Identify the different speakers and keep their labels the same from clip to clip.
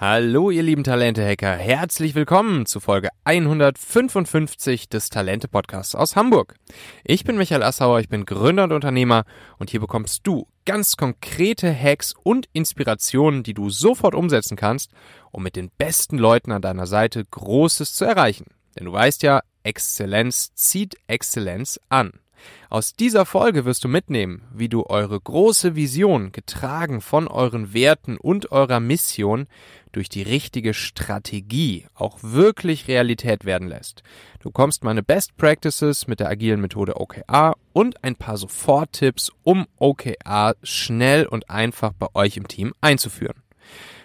Speaker 1: Hallo, ihr lieben Talente-Hacker. Herzlich willkommen zu Folge 155 des Talente-Podcasts aus Hamburg. Ich bin Michael Assauer, ich bin Gründer und Unternehmer und hier bekommst du ganz konkrete Hacks und Inspirationen, die du sofort umsetzen kannst, um mit den besten Leuten an deiner Seite Großes zu erreichen. Denn du weißt ja, Exzellenz zieht Exzellenz an. Aus dieser Folge wirst du mitnehmen, wie du eure große Vision, getragen von euren Werten und eurer Mission, durch die richtige Strategie auch wirklich Realität werden lässt. Du kommst meine Best Practices mit der agilen Methode OKR und ein paar Soforttipps, um OKR schnell und einfach bei euch im Team einzuführen.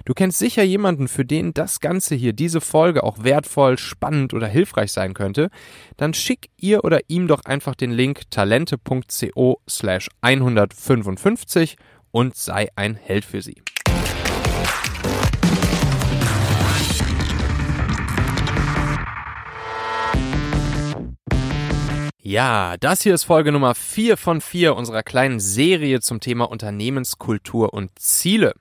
Speaker 1: Du kennst sicher jemanden, für den das Ganze hier, diese Folge auch wertvoll, spannend oder hilfreich sein könnte. Dann schick ihr oder ihm doch einfach den Link talente.co slash 155 und sei ein Held für sie. Ja, das hier ist Folge Nummer 4 von 4 unserer kleinen Serie zum Thema Unternehmenskultur und Ziele.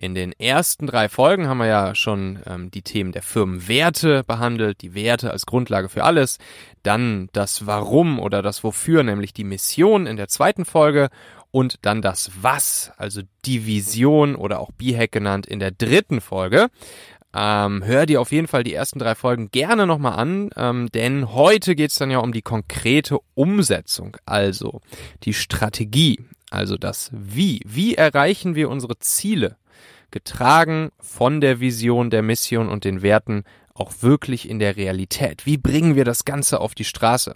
Speaker 1: In den ersten drei Folgen haben wir ja schon ähm, die Themen der Firmenwerte behandelt, die Werte als Grundlage für alles, dann das Warum oder das Wofür, nämlich die Mission in der zweiten Folge und dann das Was, also die Vision oder auch B-Hack genannt in der dritten Folge. Ähm, hör dir auf jeden Fall die ersten drei Folgen gerne nochmal an, ähm, denn heute geht's dann ja um die konkrete Umsetzung, also die Strategie, also das Wie. Wie erreichen wir unsere Ziele? Getragen von der Vision, der Mission und den Werten auch wirklich in der Realität? Wie bringen wir das Ganze auf die Straße?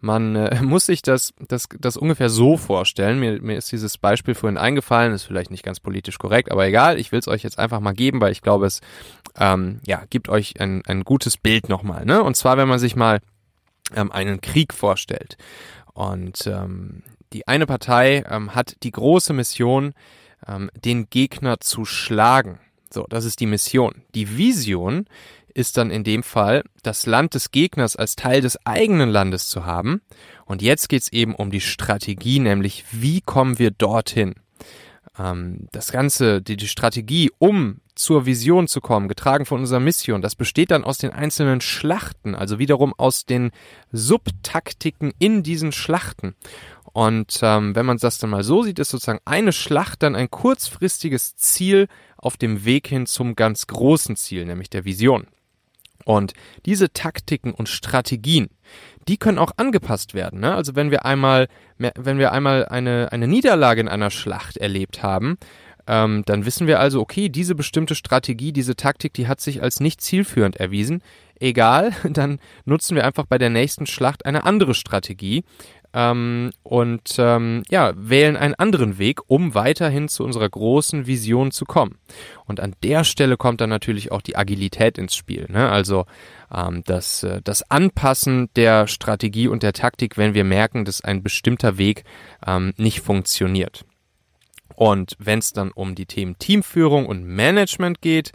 Speaker 1: Man äh, muss sich das, das, das ungefähr so vorstellen. Mir, mir ist dieses Beispiel vorhin eingefallen, ist vielleicht nicht ganz politisch korrekt, aber egal, ich will es euch jetzt einfach mal geben, weil ich glaube, es ähm, ja, gibt euch ein, ein gutes Bild nochmal. Ne? Und zwar, wenn man sich mal ähm, einen Krieg vorstellt. Und ähm, die eine Partei ähm, hat die große Mission, ähm, den Gegner zu schlagen. So, das ist die Mission. Die Vision ist dann in dem Fall, das Land des Gegners als Teil des eigenen Landes zu haben. Und jetzt geht's eben um die Strategie, nämlich wie kommen wir dorthin? Ähm, das Ganze, die, die Strategie, um zur Vision zu kommen, getragen von unserer Mission, das besteht dann aus den einzelnen Schlachten, also wiederum aus den Subtaktiken in diesen Schlachten. Und ähm, wenn man das dann mal so sieht, ist sozusagen eine Schlacht dann ein kurzfristiges Ziel auf dem Weg hin zum ganz großen Ziel, nämlich der Vision. Und diese Taktiken und Strategien, die können auch angepasst werden. Ne? Also wenn wir einmal, wenn wir einmal eine, eine Niederlage in einer Schlacht erlebt haben, ähm, dann wissen wir also, okay, diese bestimmte Strategie, diese Taktik, die hat sich als nicht zielführend erwiesen. Egal, dann nutzen wir einfach bei der nächsten Schlacht eine andere Strategie, ähm, und ähm, ja, wählen einen anderen Weg, um weiterhin zu unserer großen Vision zu kommen. Und an der Stelle kommt dann natürlich auch die Agilität ins Spiel. Ne? Also ähm, das, äh, das Anpassen der Strategie und der Taktik, wenn wir merken, dass ein bestimmter Weg ähm, nicht funktioniert. Und wenn es dann um die Themen Teamführung und Management geht,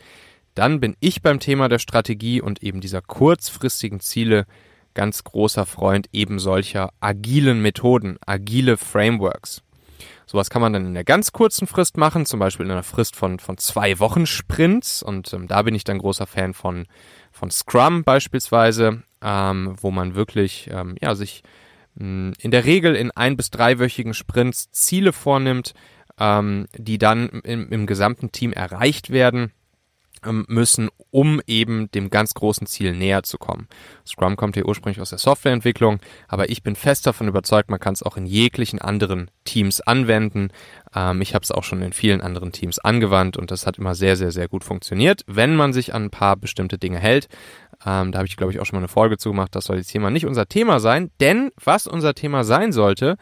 Speaker 1: dann bin ich beim Thema der Strategie und eben dieser kurzfristigen Ziele ganz großer Freund eben solcher agilen Methoden, agile Frameworks. Sowas kann man dann in einer ganz kurzen Frist machen, zum Beispiel in einer Frist von, von zwei Wochen Sprints. Und ähm, da bin ich dann großer Fan von, von Scrum beispielsweise, ähm, wo man wirklich ähm, ja, sich mh, hm, in der Regel in ein- bis dreiwöchigen Sprints Ziele vornimmt, ähm, die dann im, im gesamten Team erreicht werden müssen, um eben dem ganz großen Ziel näher zu kommen. Scrum kommt ja ursprünglich aus der Softwareentwicklung, aber ich bin fest davon überzeugt, man kann es auch in jeglichen anderen Teams anwenden. Ähm, ich habe es auch schon in vielen anderen Teams angewandt und das hat immer sehr, sehr, sehr gut funktioniert, wenn man sich an ein paar bestimmte Dinge hält. Ähm, da habe ich, glaube ich, auch schon mal eine Folge zugemacht. Das soll jetzt hier mal nicht unser Thema sein, denn was unser Thema sein sollte,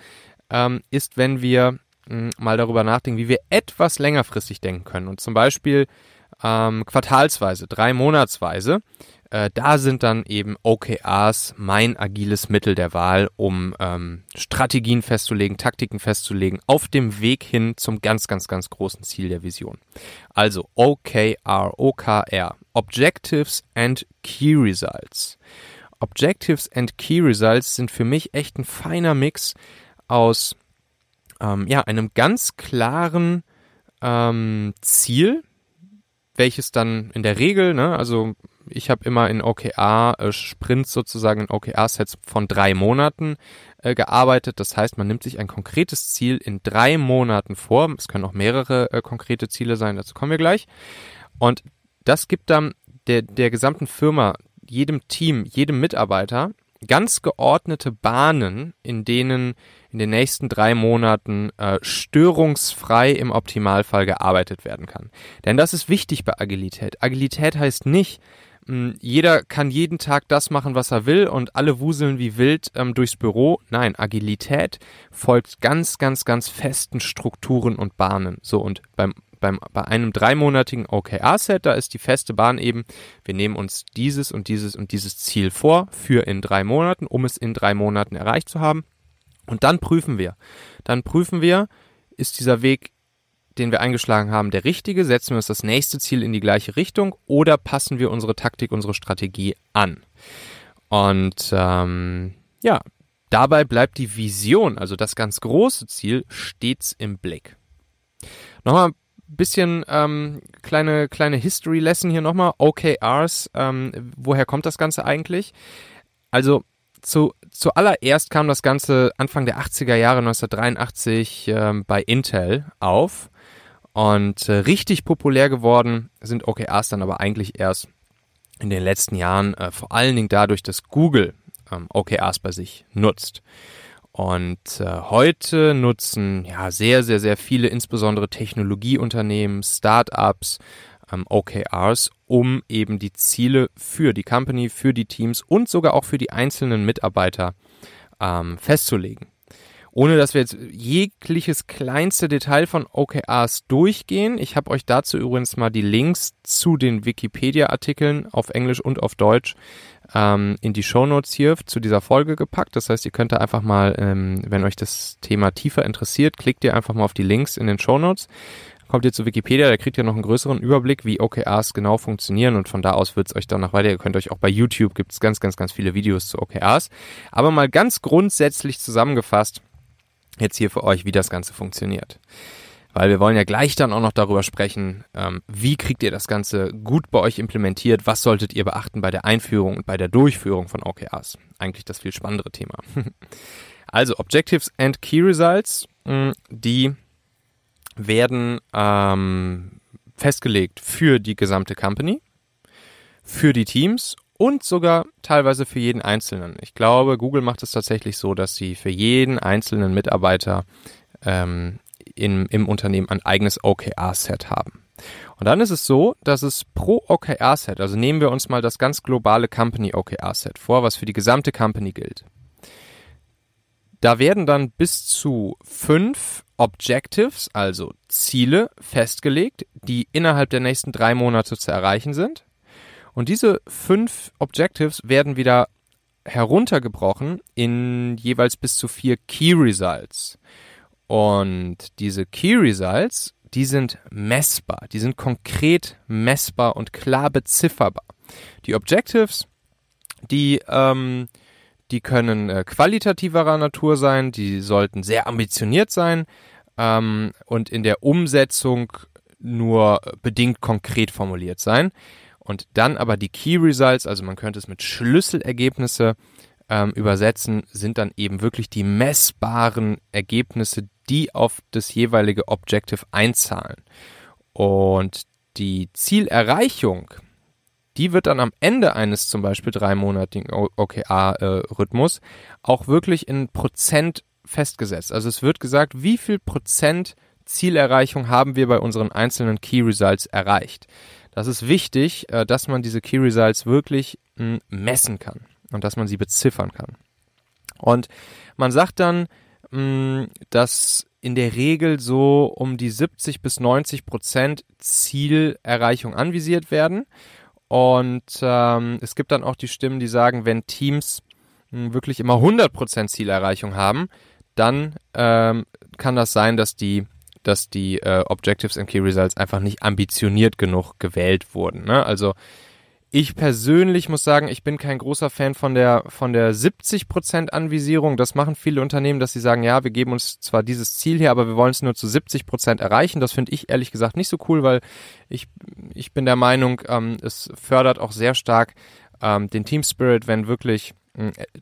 Speaker 1: ähm, ist, wenn wir mh, hm, mal darüber nachdenken, wie wir etwas längerfristig denken können. Und zum Beispiel ähm, quartalsweise, drei Monatsweise. Äh, da sind dann eben OKRs mein agiles Mittel der Wahl, um ähm, Strategien festzulegen, Taktiken festzulegen, auf dem Weg hin zum ganz, ganz, ganz großen Ziel der Vision. Also OKR, OKR, Objectives and Key Results. Objectives and Key Results sind für mich echt ein feiner Mix aus ähm, ja, einem ganz klaren ähm, Ziel, welches dann in der Regel, ne, also ich habe immer in OKR-Sprints äh, sozusagen in OKR-Sets von drei Monaten äh, gearbeitet. Das heißt, man nimmt sich ein konkretes Ziel in drei Monaten vor. Es können auch mehrere äh, konkrete Ziele sein, dazu kommen wir gleich. Und das gibt dann der, der gesamten Firma, jedem Team, jedem Mitarbeiter ganz geordnete Bahnen, in denen in den nächsten drei Monaten äh, störungsfrei im Optimalfall gearbeitet werden kann. Denn das ist wichtig bei Agilität. Agilität heißt nicht, mh, jeder kann jeden Tag das machen, was er will und alle wuseln wie wild ähm, durchs Büro. Nein, Agilität folgt ganz, ganz, ganz festen Strukturen und Bahnen. So und beim beim, bei einem dreimonatigen OKR-Set, da ist die feste Bahn eben, wir nehmen uns dieses und dieses und dieses Ziel vor für in drei Monaten, um es in drei Monaten erreicht zu haben. Und dann prüfen wir. Dann prüfen wir, ist dieser Weg, den wir eingeschlagen haben, der richtige? Setzen wir uns das nächste Ziel in die gleiche Richtung oder passen wir unsere Taktik, unsere Strategie an? Und ähm, ja, dabei bleibt die Vision, also das ganz große Ziel, stets im Blick. Nochmal bisschen ähm, kleine, kleine History-Lesson hier nochmal. OKRs, ähm, woher kommt das Ganze eigentlich? Also zu, zuallererst kam das Ganze Anfang der 80er Jahre 1983 ähm, bei Intel auf. Und äh, richtig populär geworden sind OKRs dann aber eigentlich erst in den letzten Jahren, äh, vor allen Dingen dadurch, dass Google ähm, OKRs bei sich nutzt. Und äh, heute nutzen ja sehr, sehr, sehr viele, insbesondere Technologieunternehmen, Startups, ähm, OKRs, um eben die Ziele für die Company, für die Teams und sogar auch für die einzelnen Mitarbeiter ähm, festzulegen. Ohne dass wir jetzt jegliches kleinste Detail von OKRs durchgehen. Ich habe euch dazu übrigens mal die Links zu den Wikipedia-Artikeln auf Englisch und auf Deutsch ähm, in die Shownotes hier zu dieser Folge gepackt. Das heißt, ihr könnt da einfach mal, ähm, wenn euch das Thema tiefer interessiert, klickt ihr einfach mal auf die Links in den Shownotes. Kommt ihr zu Wikipedia, da kriegt ihr noch einen größeren Überblick, wie OKRs genau funktionieren und von da aus wird es euch dann noch weiter. Ihr könnt euch auch bei YouTube gibt es ganz, ganz, ganz viele Videos zu OKRs. Aber mal ganz grundsätzlich zusammengefasst, jetzt hier für euch, wie das Ganze funktioniert weil wir wollen ja gleich dann auch noch darüber sprechen, ähm, wie kriegt ihr das Ganze gut bei euch implementiert, was solltet ihr beachten bei der Einführung und bei der Durchführung von OKRs. Eigentlich das viel spannendere Thema. also Objectives and Key Results, mh, die werden ähm, festgelegt für die gesamte Company, für die Teams und sogar teilweise für jeden Einzelnen. Ich glaube, Google macht es tatsächlich so, dass sie für jeden einzelnen Mitarbeiter ähm, in, im Unternehmen ein eigenes OKR-Set haben. Und dann ist es so, dass es pro OKR-Set, also nehmen wir uns mal das ganz globale Company OKR-Set vor, was für die gesamte Company gilt. Da werden dann bis zu fünf Objectives, also Ziele, festgelegt, die innerhalb der nächsten drei Monate zu erreichen sind. Und diese fünf Objectives werden wieder heruntergebrochen in jeweils bis zu vier Key Results. Und diese Key Results, die sind messbar, die sind konkret messbar und klar bezifferbar. Die Objectives, die, ähm, die können äh, qualitativerer Natur sein, die sollten sehr ambitioniert sein ähm, und in der Umsetzung nur bedingt konkret formuliert sein. Und dann aber die Key Results, also man könnte es mit Schlüsselergebnisse ähm, übersetzen, sind dann eben wirklich die messbaren Ergebnisse, die auf das jeweilige Objective einzahlen. Und die Zielerreichung, die wird dann am Ende eines zum Beispiel dreimonatigen OKR-Rhythmus auch wirklich in Prozent festgesetzt. Also es wird gesagt, wie viel Prozent Zielerreichung haben wir bei unseren einzelnen Key Results erreicht. Das ist wichtig, äh, dass man diese Key Results wirklich hm, messen kann und dass man sie beziffern kann. Und man sagt dann, mh, dass in der Regel so um die 70 bis 90 Prozent Zielerreichung anvisiert werden. Und ähm, es gibt dann auch die Stimmen, die sagen, wenn Teams mh, wirklich immer 100 Prozent Zielerreichung haben, dann ähm, kann das sein, dass die dass die äh, Objectives and Key Results einfach nicht ambitioniert genug gewählt wurden. Ne? Also Ich persönlich muss sagen, ich bin kein großer Fan von der, von der 70% Anvisierung. Das machen viele Unternehmen, dass sie sagen, ja, wir geben uns zwar dieses Ziel hier, aber wir wollen es nur zu 70% erreichen. Das finde ich ehrlich gesagt nicht so cool, weil ich, ich bin der Meinung, ähm, es fördert auch sehr stark ähm, den Team Spirit, wenn wirklich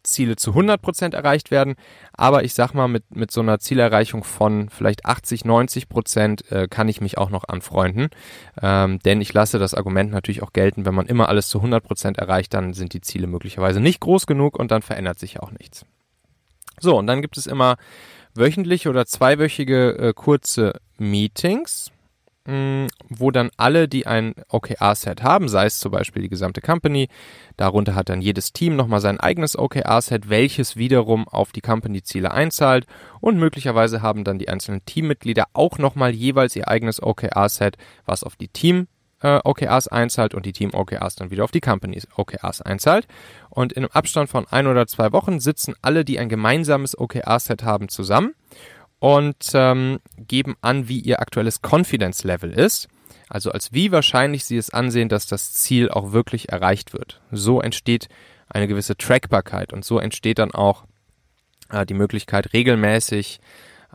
Speaker 1: Ziele zu 100% erreicht werden. Aber ich sag mal, mit, mit so einer Zielerreichung von vielleicht 80, 90% äh, kann ich mich auch noch anfreunden. Ähm, denn ich lasse das Argument natürlich auch gelten, wenn man immer alles zu 100% erreicht, dann sind die Ziele möglicherweise nicht groß genug und dann verändert sich auch nichts. So, und dann gibt es immer wöchentliche oder zweiwöchige äh, kurze Meetings wo dann alle, die ein OKR-Set haben, sei es zum Beispiel die gesamte Company, darunter hat dann jedes Team nochmal sein eigenes OKR-Set, welches wiederum auf die Company-Ziele einzahlt und möglicherweise haben dann die einzelnen Teammitglieder auch nochmal jeweils ihr eigenes OKR-Set, was auf die Team äh, OKRs einzahlt und die Team OKRs dann wieder auf die Company OKRs einzahlt. Und in einem Abstand von ein oder zwei Wochen sitzen alle, die ein gemeinsames OKR-Set haben, zusammen und ähm, geben an, wie ihr aktuelles Confidence Level ist. Also als wie wahrscheinlich sie es ansehen, dass das Ziel auch wirklich erreicht wird. So entsteht eine gewisse Trackbarkeit und so entsteht dann auch äh, die Möglichkeit, regelmäßig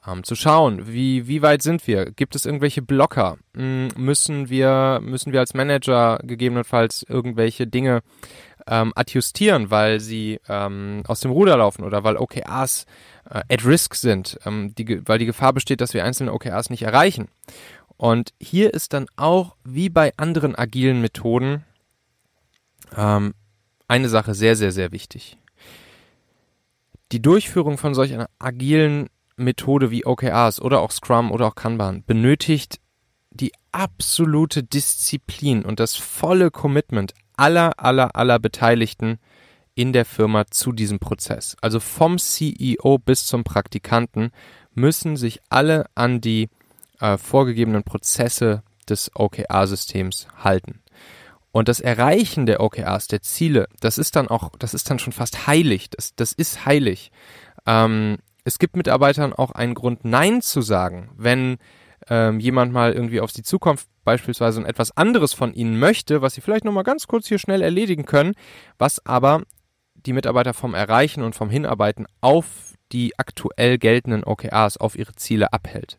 Speaker 1: ähm, zu schauen, wie, wie weit sind wir? Gibt es irgendwelche Blocker? Hm, müssen wir, müssen wir als Manager gegebenenfalls irgendwelche Dinge ähm, adjustieren, weil sie ähm, aus dem Ruder laufen oder weil OKRs äh, at risk sind, ähm, die, weil die Gefahr besteht, dass wir einzelne OKRs nicht erreichen. Und hier ist dann auch, wie bei anderen agilen Methoden, ähm, eine Sache sehr, sehr, sehr wichtig. Die Durchführung von solch einer agilen Methode wie OKRs oder auch Scrum oder auch Kanban benötigt die absolute Disziplin und das volle Commitment aller, aller, aller Beteiligten in der Firma zu diesem Prozess. Also vom CEO bis zum Praktikanten müssen sich alle an die äh, vorgegebenen Prozesse des OKR-Systems halten. Und das Erreichen der OKRs, der Ziele, das ist dann auch, das ist dann schon fast heilig. Das, das ist heilig. Ähm, es gibt Mitarbeitern auch einen Grund, Nein zu sagen, wenn ähm, jemand mal irgendwie auf sie zukommt, beispielsweise und etwas anderes von ihnen möchte, was sie vielleicht nochmal ganz kurz hier schnell erledigen können, was aber die Mitarbeiter vom Erreichen und vom Hinarbeiten auf die aktuell geltenden OKRs, auf ihre Ziele abhält.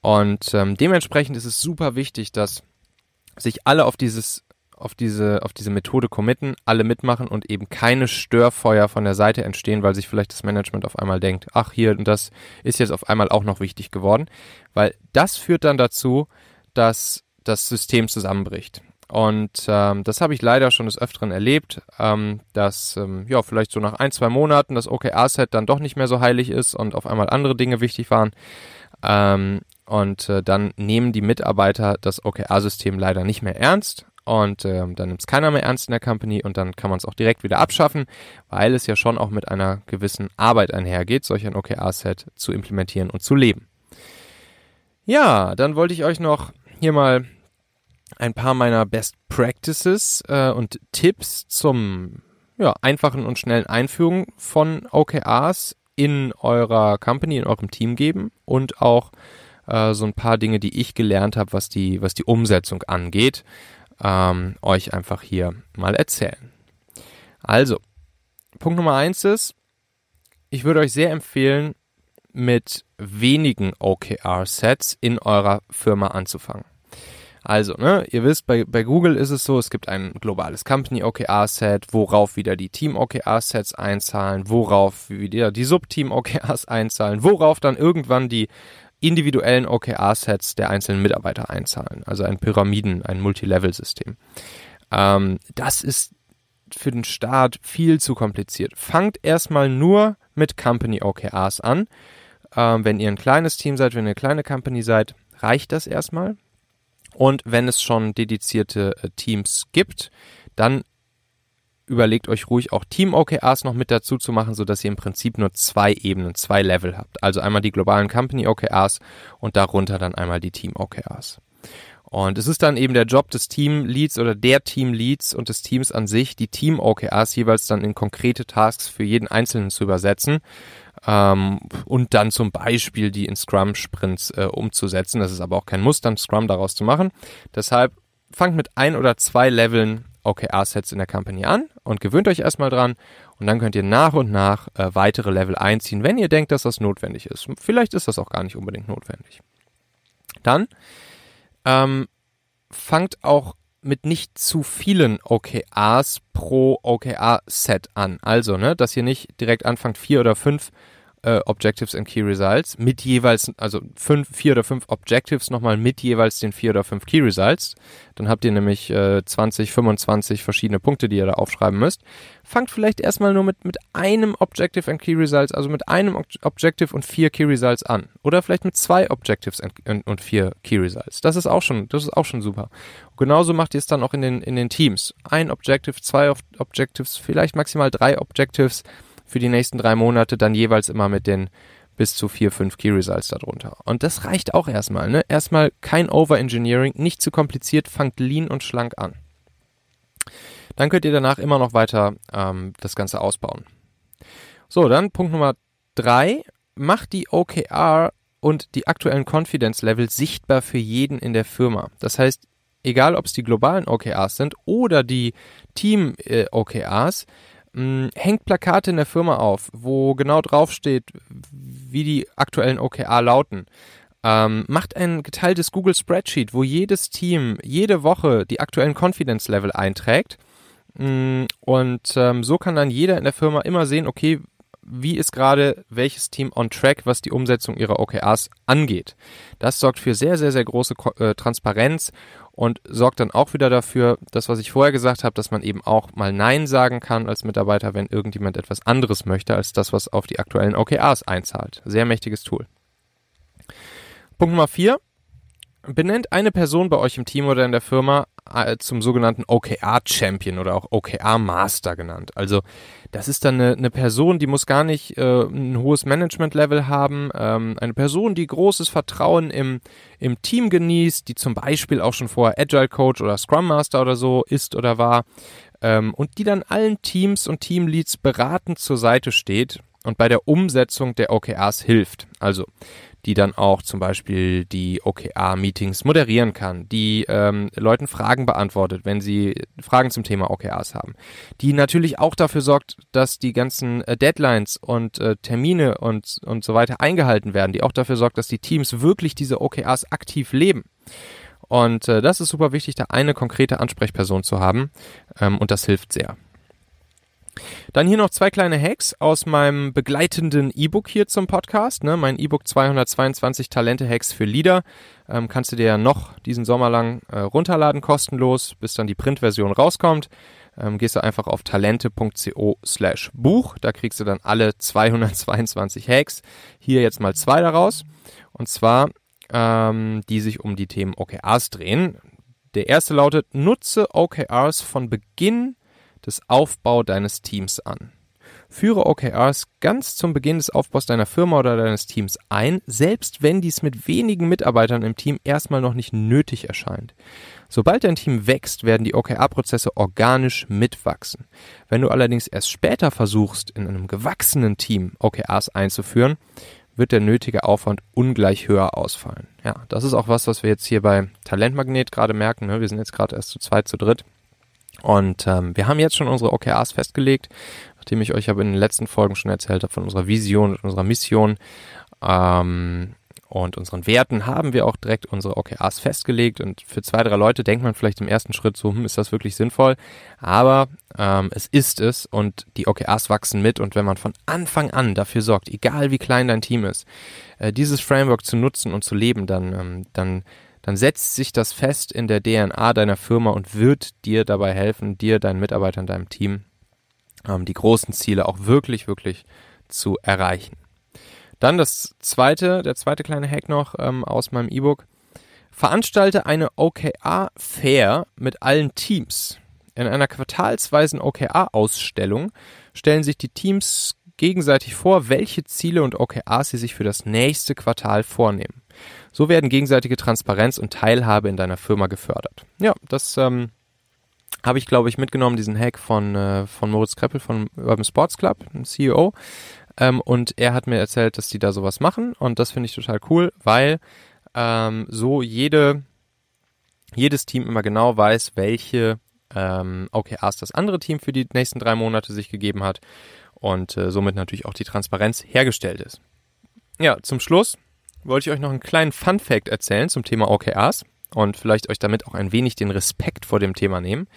Speaker 1: Und ähm, dementsprechend ist es super wichtig, dass sich alle auf dieses auf diese, auf diese Methode committen, alle mitmachen und eben keine Störfeuer von der Seite entstehen, weil sich vielleicht das Management auf einmal denkt, ach hier und das ist jetzt auf einmal auch noch wichtig geworden, weil das führt dann dazu, dass das System zusammenbricht. Und ähm, das habe ich leider schon des Öfteren erlebt, ähm, dass ähm, ja vielleicht so nach ein, zwei Monaten das OKR-Set dann doch nicht mehr so heilig ist und auf einmal andere Dinge wichtig waren. Ähm, und äh, dann nehmen die Mitarbeiter das OKR-System leider nicht mehr ernst. Und ähm, dann nimmt es keiner mehr ernst in der Company und dann kann man es auch direkt wieder abschaffen, weil es ja schon auch mit einer gewissen Arbeit einhergeht, solch ein OKR-Set zu implementieren und zu leben. Ja, dann wollte ich euch noch hier mal ein paar meiner Best Practices äh, und Tipps zum ja, einfachen und schnellen Einführung von OKRs in eurer Company, in eurem Team geben und auch äh, so ein paar Dinge, die ich gelernt habe, was die, was die Umsetzung angeht, ähm, euch einfach hier mal erzählen. Also, Punkt Nummer eins ist, ich würde euch sehr empfehlen, mit wenigen OKR-Sets in eurer Firma anzufangen. Also, ne, ihr wisst, bei, bei Google ist es so, es gibt ein globales Company OKR-Set, worauf wieder die Team OKR-Sets einzahlen, worauf wieder die Subteam OKRs einzahlen, worauf dann irgendwann die individuellen OKR-Sets der einzelnen Mitarbeiter einzahlen. Also ein Pyramiden, ein Multilevel-System. Ähm, das ist für den Start viel zu kompliziert. Fangt erstmal nur mit Company OKRs an. Ähm, wenn ihr ein kleines Team seid, wenn ihr eine kleine Company seid, reicht das erstmal. Und wenn es schon dedizierte äh, Teams gibt, dann überlegt euch ruhig auch Team-OKRs noch mit dazu zu machen, sodass ihr im Prinzip nur zwei Ebenen, zwei Level habt. Also einmal die globalen Company-OKRs und darunter dann einmal die Team-OKRs. Und es ist dann eben der Job des Team-Leads oder der Team-Leads und des Teams an sich, die Team-OKRs jeweils dann in konkrete Tasks für jeden Einzelnen zu übersetzen ähm, und dann zum Beispiel die in Scrum-Sprints äh, umzusetzen. Das ist aber auch kein Muss, dann Scrum daraus zu machen. Deshalb fangt mit ein oder zwei Leveln OKR-Sets in der Company an und gewöhnt euch erstmal dran und dann könnt ihr nach und nach äh, weitere Level einziehen, wenn ihr denkt, dass das notwendig ist. Vielleicht ist das auch gar nicht unbedingt notwendig. Dann ähm, fangt auch mit nicht zu vielen OKRs pro OKR-Set an. Also, ne, dass ihr nicht direkt anfangt, vier oder fünf äh, Objectives and Key Results mit jeweils, also fünf, vier oder fünf Objectives nochmal mit jeweils den vier oder fünf Key Results. Dann habt ihr nämlich äh, 20, 25 verschiedene Punkte, die ihr da aufschreiben müsst. Fangt vielleicht erstmal nur mit, mit einem Objective and Key Results, also mit einem Ob Objective und vier Key Results an. Oder vielleicht mit zwei Objectives and, und, und vier Key Results. Das ist auch schon, das ist auch schon super. Und genauso macht ihr es dann auch in den, in den Teams. Ein Objective, zwei Objectives, vielleicht maximal drei Objectives für die nächsten drei Monate dann jeweils immer mit den bis zu vier, fünf Key Results darunter. Und das reicht auch erstmal. Ne? Erstmal kein Overengineering, nicht zu kompliziert, fangt lean und schlank an. Dann könnt ihr danach immer noch weiter ähm, das Ganze ausbauen. So, dann Punkt Nummer drei. Macht die OKR und die aktuellen Confidence Level sichtbar für jeden in der Firma. Das heißt, egal ob es die globalen OKRs sind oder die Team äh, OKRs, mh, hm, hängt Plakate in der Firma auf, wo genau draufsteht, wie die aktuellen OKR lauten. Ähm, macht ein geteiltes Google Spreadsheet, wo jedes Team jede Woche die aktuellen Confidence Level einträgt. Hm, und ähm, so kann dann jeder in der Firma immer sehen, okay, wie ist gerade welches Team on track, was die Umsetzung ihrer OKRs angeht. Das sorgt für sehr, sehr, sehr große äh, Transparenz und sorgt dann auch wieder dafür, das, was ich vorher gesagt habe, dass man eben auch mal Nein sagen kann als Mitarbeiter, wenn irgendjemand etwas anderes möchte, als das, was auf die aktuellen OKRs einzahlt. Sehr mächtiges Tool. Punkt Nummer vier. Benennt eine Person bei euch im Team oder in der Firma äh, zum sogenannten OKR-Champion oder auch OKR-Master genannt. Also das ist dann eine, eine Person, die muss gar nicht äh, ein hohes Management-Level haben, ähm, eine Person, die großes Vertrauen im, im Team genießt, die zum Beispiel auch schon vorher Agile Coach oder Scrum Master oder so ist oder war ähm, und die dann allen Teams und Teamleads beratend zur Seite steht und bei der Umsetzung der OKRs hilft. Also die dann auch zum Beispiel die OKR-Meetings moderieren kann, die ähm, Leuten Fragen beantwortet, wenn sie Fragen zum Thema OKRs haben, die natürlich auch dafür sorgt, dass die ganzen äh, Deadlines und äh, Termine und, und so weiter eingehalten werden, die auch dafür sorgt, dass die Teams wirklich diese OKRs aktiv leben. Und äh, das ist super wichtig, da eine konkrete Ansprechperson zu haben ähm, und das hilft sehr. Dann hier noch zwei kleine Hacks aus meinem begleitenden E-Book hier zum Podcast. Ne? Mein E-Book 222 Talente-Hacks für Leader. Ähm, kannst du dir ja noch diesen Sommer lang äh, runterladen, kostenlos, bis dann die Printversion rauskommt. Ähm, gehst du einfach auf talente.co slash Buch. Da kriegst du dann alle 222 Hacks. Hier jetzt mal zwei daraus. Und zwar, ähm, die sich um die Themen OKRs drehen. Der erste lautet, nutze OKRs von Beginn des Aufbau deines Teams an. Führe OKRs ganz zum Beginn des Aufbaus deiner Firma oder deines Teams ein, selbst wenn dies mit wenigen Mitarbeitern im Team erstmal noch nicht nötig erscheint. Sobald dein Team wächst, werden die OKR-Prozesse organisch mitwachsen. Wenn du allerdings erst später versuchst, in einem gewachsenen Team OKRs einzuführen, wird der nötige Aufwand ungleich höher ausfallen. Ja, das ist auch was, was wir jetzt hier bei Talentmagnet gerade merken. Ne? Wir sind jetzt gerade erst zu zweit, zu dritt. Und ähm, wir haben jetzt schon unsere OKRs festgelegt, nachdem ich euch aber in den letzten Folgen schon erzählt habe von unserer Vision und unserer Mission ähm, und unseren Werten, haben wir auch direkt unsere OKRs festgelegt. Und für zwei, drei Leute denkt man vielleicht im ersten Schritt so, hm, ist das wirklich sinnvoll? Aber ähm, es ist es und die OKRs wachsen mit. Und wenn man von Anfang an dafür sorgt, egal wie klein dein Team ist, äh, dieses Framework zu nutzen und zu leben, dann, ähm, dann dann setzt sich das fest in der DNA deiner Firma und wird dir dabei helfen, dir, deinen Mitarbeitern, deinem Team ähm, die großen Ziele auch wirklich, wirklich zu erreichen. Dann das zweite, der zweite kleine Hack noch ähm, aus meinem E-Book. Veranstalte eine OKR-Fair mit allen Teams. In einer quartalsweisen OKR-Ausstellung stellen sich die Teams gegenseitig vor, welche Ziele und OKRs sie sich für das nächste Quartal vornehmen. So werden gegenseitige Transparenz und Teilhabe in deiner Firma gefördert. Ja, das ähm, habe ich, glaube ich, mitgenommen, diesen Hack von, äh, von Moritz Kreppel von Urban Sports Club, CEO. Ähm, und er hat mir erzählt, dass die da sowas machen. Und das finde ich total cool, weil ähm, so jede, jedes Team immer genau weiß, welche ähm, OKRs das andere Team für die nächsten drei Monate sich gegeben hat und äh, somit natürlich auch die Transparenz hergestellt ist. Ja, zum Schluss wollte ich euch noch einen kleinen Fun Fact erzählen zum Thema OKRs und vielleicht euch damit auch ein wenig den Respekt vor dem Thema nehmen.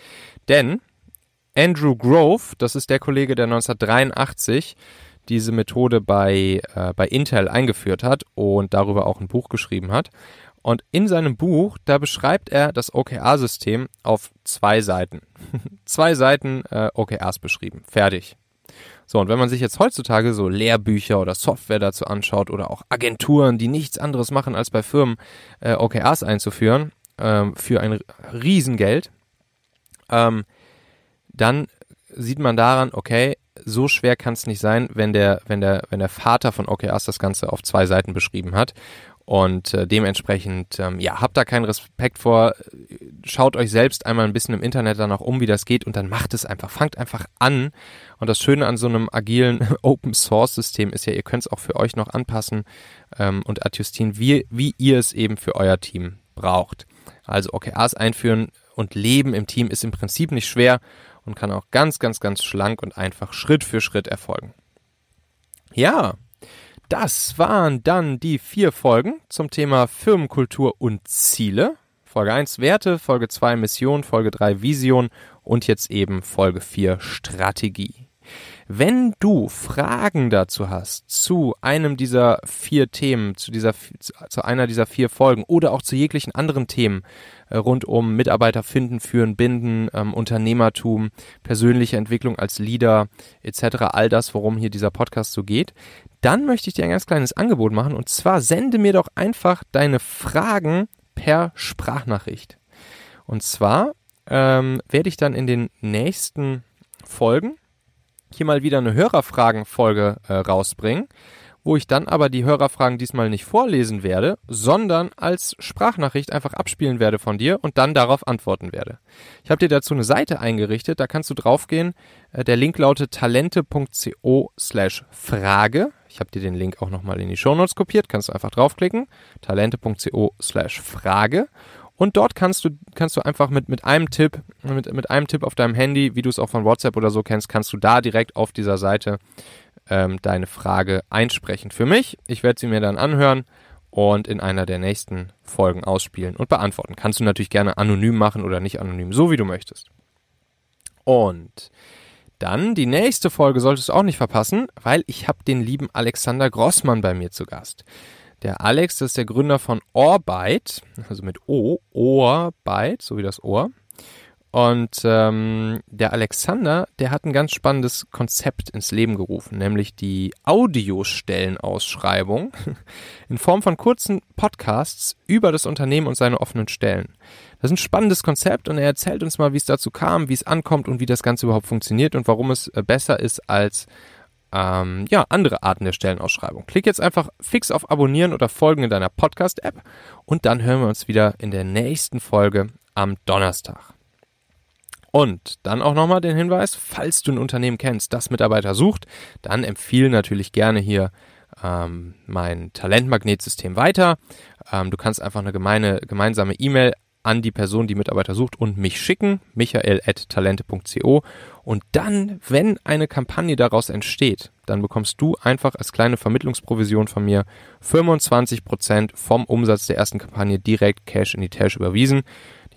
Speaker 1: Denn Andrew Grove, das ist der Kollege, der 1983 diese Methode bei, äh, bei Intel eingeführt hat und darüber auch ein Buch geschrieben hat. Und in seinem Buch, da beschreibt er das OKR-System auf zwei Seiten. zwei Seiten äh, OKRs beschrieben. Fertig. So, und wenn man sich jetzt heutzutage so Lehrbücher oder Software dazu anschaut oder auch Agenturen, die nichts anderes machen, als bei Firmen äh, OKRs einzuführen, ähm, für ein Riesengeld, ähm, dann sieht man daran, okay, so schwer kann es nicht sein, wenn der, wenn der, wenn der Vater von OKRs das Ganze auf zwei Seiten beschrieben hat. Und äh, dementsprechend, ähm, ja, habt da keinen Respekt vor. Schaut euch selbst einmal ein bisschen im Internet danach um, wie das geht und dann macht es einfach. Fangt einfach an. Und das Schöne an so einem agilen Open Source System ist ja, ihr könnt es auch für euch noch anpassen ähm, und adjustieren, wie, wie ihr es eben für euer Team braucht. Also OKRs einführen und leben im Team ist im Prinzip nicht schwer und kann auch ganz, ganz, ganz schlank und einfach Schritt für Schritt erfolgen. Ja, das waren dann die vier Folgen zum Thema Firmenkultur und Ziele. Folge 1 Werte, Folge 2 Mission, Folge 3 Vision und jetzt eben Folge 4 Strategie. Wenn du Fragen dazu hast, zu einem dieser vier Themen, zu dieser, zu einer dieser vier Folgen oder auch zu jeglichen anderen Themen äh, rund um Mitarbeiter finden, führen, binden, ähm, Unternehmertum, persönliche Entwicklung als Leader etc., all das, worum hier dieser Podcast so geht, dann möchte ich dir ein ganz kleines Angebot machen und zwar sende mir doch einfach deine Fragen per Sprachnachricht. Und zwar ähm, werde ich dann in den nächsten Folgen hier mal wieder eine Hörerfragenfolge äh, rausbringen, wo ich dann aber die Hörerfragen diesmal nicht vorlesen werde, sondern als Sprachnachricht einfach abspielen werde von dir und dann darauf antworten werde. Ich habe dir dazu eine Seite eingerichtet, da kannst du draufgehen. Äh, der Link lautet talente.co slash Frage. Ich habe dir den Link auch nochmal in die Shownotes kopiert, kannst du einfach draufklicken. talente.co slash Frage. Und dort kannst du, kannst du einfach mit, mit einem Tipp, mit, mit einem Tipp auf deinem Handy, wie du es auch von WhatsApp oder so kennst, kannst du da direkt auf dieser Seite ähm, deine Frage einsprechen. Für mich, ich werde sie mir dann anhören und in einer der nächsten Folgen ausspielen und beantworten. Kannst du natürlich gerne anonym machen oder nicht anonym, so wie du möchtest. Und dann die nächste Folge solltest du auch nicht verpassen, weil ich habe den lieben Alexander Grossmann bei mir zu Gast. Der Alex, das ist der Gründer von Orbite, also mit O, Orbite, so wie das Ohr. Und ähm, der Alexander, der hat ein ganz spannendes Konzept ins Leben gerufen, nämlich die Audiostellenausschreibung in Form von kurzen Podcasts über das Unternehmen und seine offenen Stellen. Das ist ein spannendes Konzept und er erzählt uns mal, wie es dazu kam, wie es ankommt und wie das Ganze überhaupt funktioniert und warum es äh, besser ist als ähm, ja, andere Arten der Stellenausschreibung. Klick jetzt einfach fix auf Abonnieren oder Folgen in deiner Podcast-App und dann hören wir uns wieder in der nächsten Folge am Donnerstag. Und dann auch nochmal den Hinweis, falls du ein Unternehmen kennst, das Mitarbeiter sucht, dann empfehle natürlich gerne hier ähm, mein Talentmagnetsystem weiter. Ähm, du kannst einfach eine gemeine, gemeinsame E-Mail an die Person, die Mitarbeiter sucht und mich schicken, michael.talente.co. Und dann, wenn eine Kampagne daraus entsteht, dann bekommst du einfach als kleine Vermittlungsprovision von mir 25% vom Umsatz der ersten Kampagne direkt Cash in die Tasche überwiesen.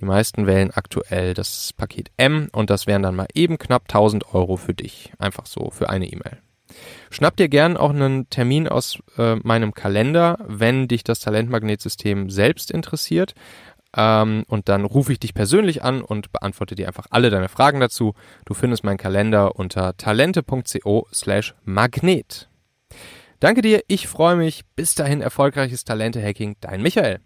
Speaker 1: Die meisten wählen aktuell das Paket M und das wären dann mal eben knapp 1000 Euro für dich. Einfach so für eine E-Mail. Schnapp dir gern auch einen Termin aus äh, meinem Kalender, wenn dich das Talentmagnetsystem selbst interessiert. Ähm, und dann rufe ich dich persönlich an und beantworte dir einfach alle deine Fragen dazu. Du findest meinen Kalender unter talente.co slash magnet. Danke dir, ich freue mich. Bis dahin erfolgreiches Talente-Hacking, dein Michael.